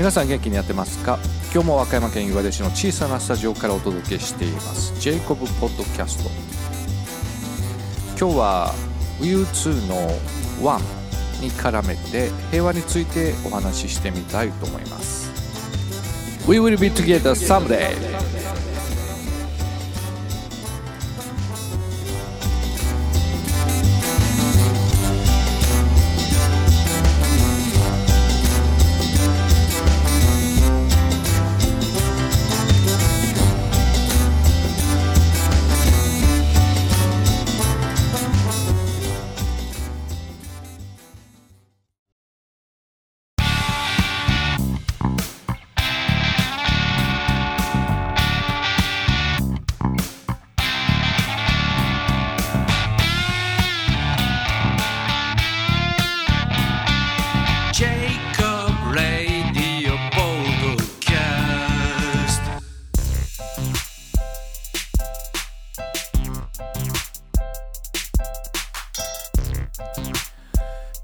皆さん元気にやってますか？今日も和歌山県岩出市の小さなスタジオからお届けしています。ジェイコブポッドキャスト今日は U2 の1に絡めて平和についてお話ししてみたいと思います。We will be together someday.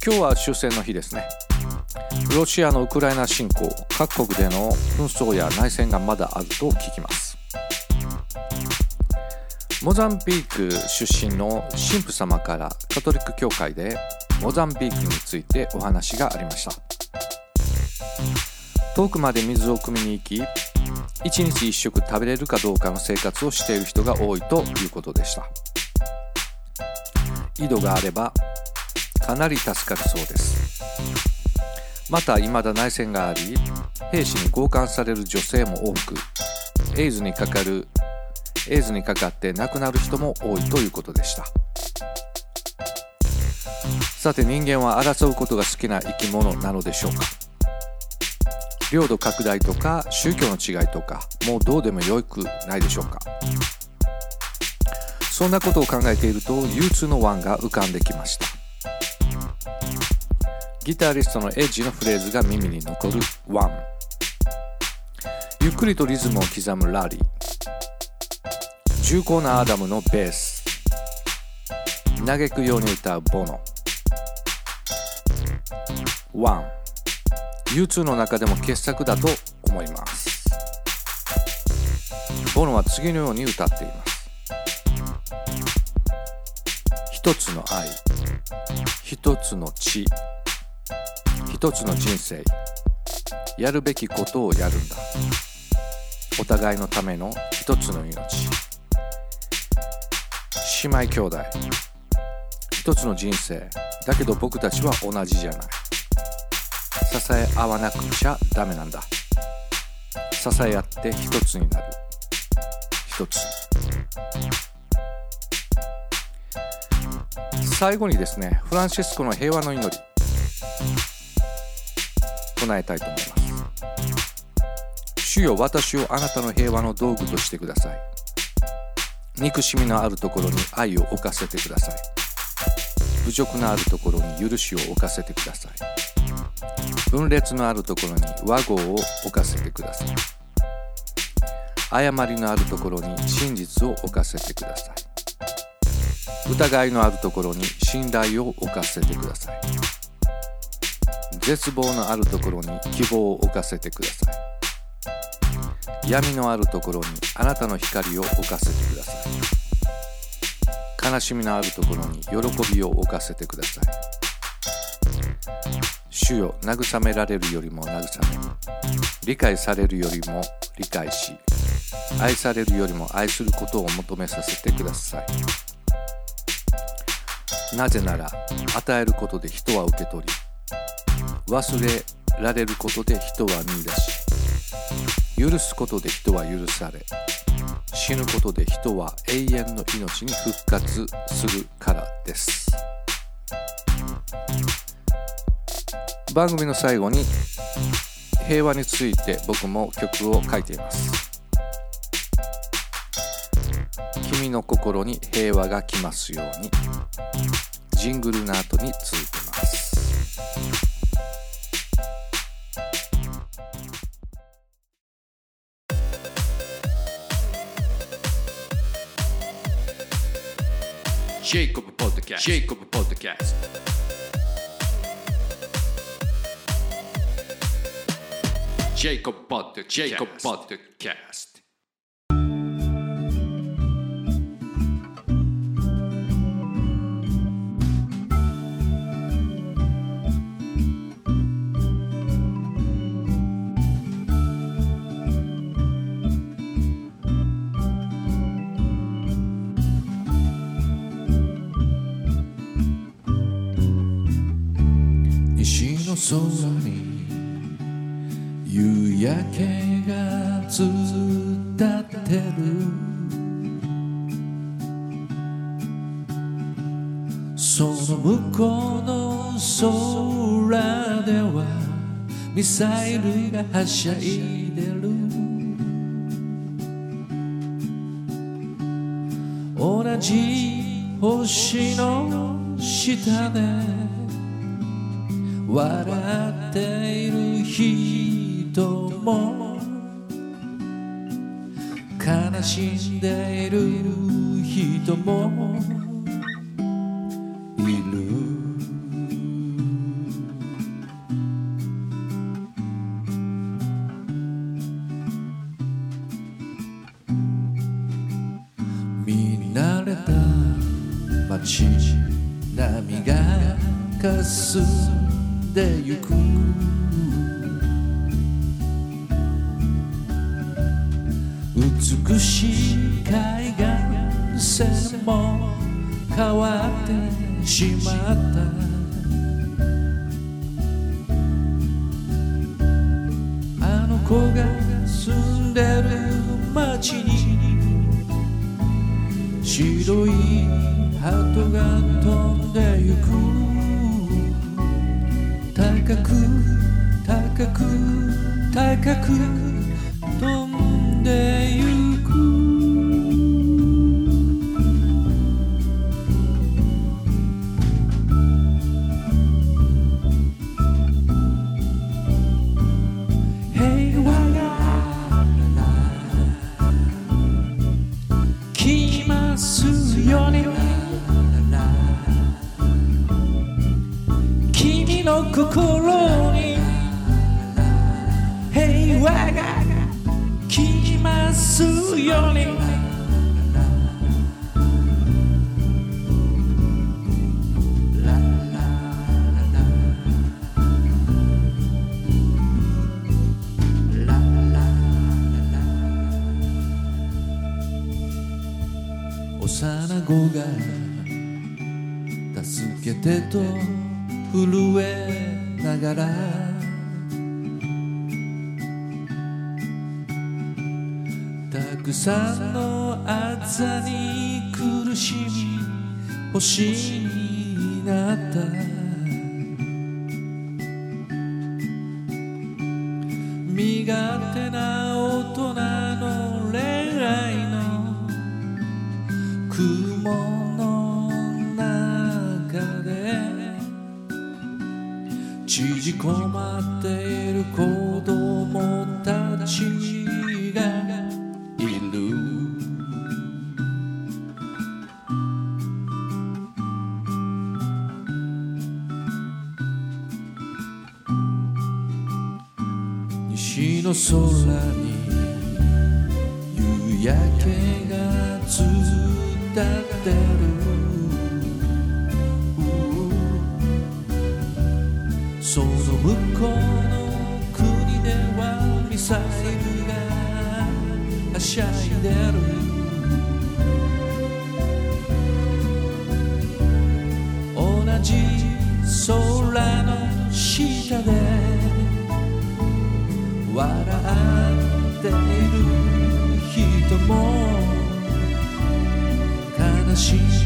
今日は終戦の日ですね。ロシアのウクライナ侵攻各国での紛争や内戦がまだあると聞きます。モザンビーク出身の神父様からカトリック教会でモザンビークについてお話がありました。遠くまで水を汲みに行き一日一食食べれるかどうかの生活をしている人が多いということでした。井戸があればかなり助かるそうです。また未だ内戦があり兵士に強姦される女性も多くエイズにかかるエイズにかかって亡くなる人も多いということでした。さて人間は争うことが好きな生き物なのでしょうか。領土拡大とか宗教の違いとかもうどうでもよくないでしょうか。そんなことを考えていると U2 の1が浮かんできました。ギタリストのエッジのフレーズが耳に残る「ワン」ゆっくりとリズムを刻むラリー。重厚なアダムのベース。嘆くように歌うボノ。ワン。U2 の中でも傑作だと思います。ボノは次のように歌っています。一つの愛。一つの血。一つの人生。やるべきことをやるんだ。お互いのための一つの命。姉妹兄弟。一つの人生。だけど僕たちは同じじゃない。支え合わなくちゃダメなんだ。支え合って一つになる。一つ。最後にですねフランシスコの平和の祈り。唱えたいと思います。主よ私をあなたの平和の道具としてください。憎しみのあるところに愛を置かせてください。侮辱のあるところに許しを置かせてください。分裂のあるところに和合を置かせてください。誤りのあるところに真実を置かせてください。疑いのあるところに信頼を置かせてください。絶望のあるところに希望を置かせてください。闇のあるところにあなたの光を置かせてください。悲しみのあるところに喜びを置かせてください主よ慰められるよりも慰め理解されるよりも理解し愛されるよりも愛することを求めさせてください。なぜなら与えることで人は受け取り忘れられることで人は見出し許すことで人は許され死ぬことで人は永遠の命に復活するからです。番組の最後に平和について僕も曲を書いています。君の心に平和が来ますようにジングルの後に続いてます。Jacob Podcast. Jacob Podcast. Jacob Podcast. Jacob Podcast. 空に夕焼けがつったってる。その向こうの空ではミサイルがはしゃいでる。同じ星の下で笑っている人も悲しんでいる人もいる。見慣れた街並みがかす美しい海岸線も変わってしまった。あの子が住んでる街に白い鳩が飛んでゆく。高く高く高くますように幼子が助けてと震えながらさんのあざに苦しみ星になった。身勝手な大人の恋愛の雲の中で。縮こまっている子供たちがいる。西の空に夕焼けがつったってる。しゃいでる同じ空の下で笑っている人も悲しい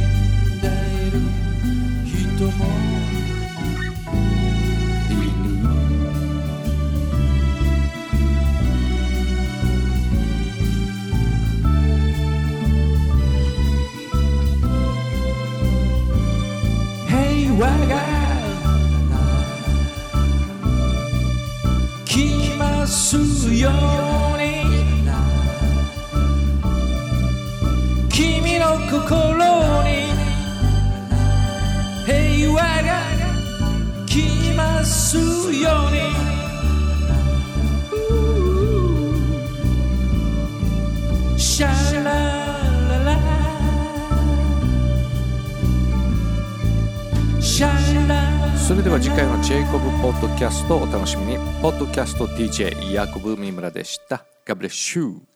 心に平和が来ますように。シャラララ。シャラそれでは次回のジェイコブポッドキャスト。をお楽しみに。ポッドキャスト DJ ヤコブミムラでした。 God bless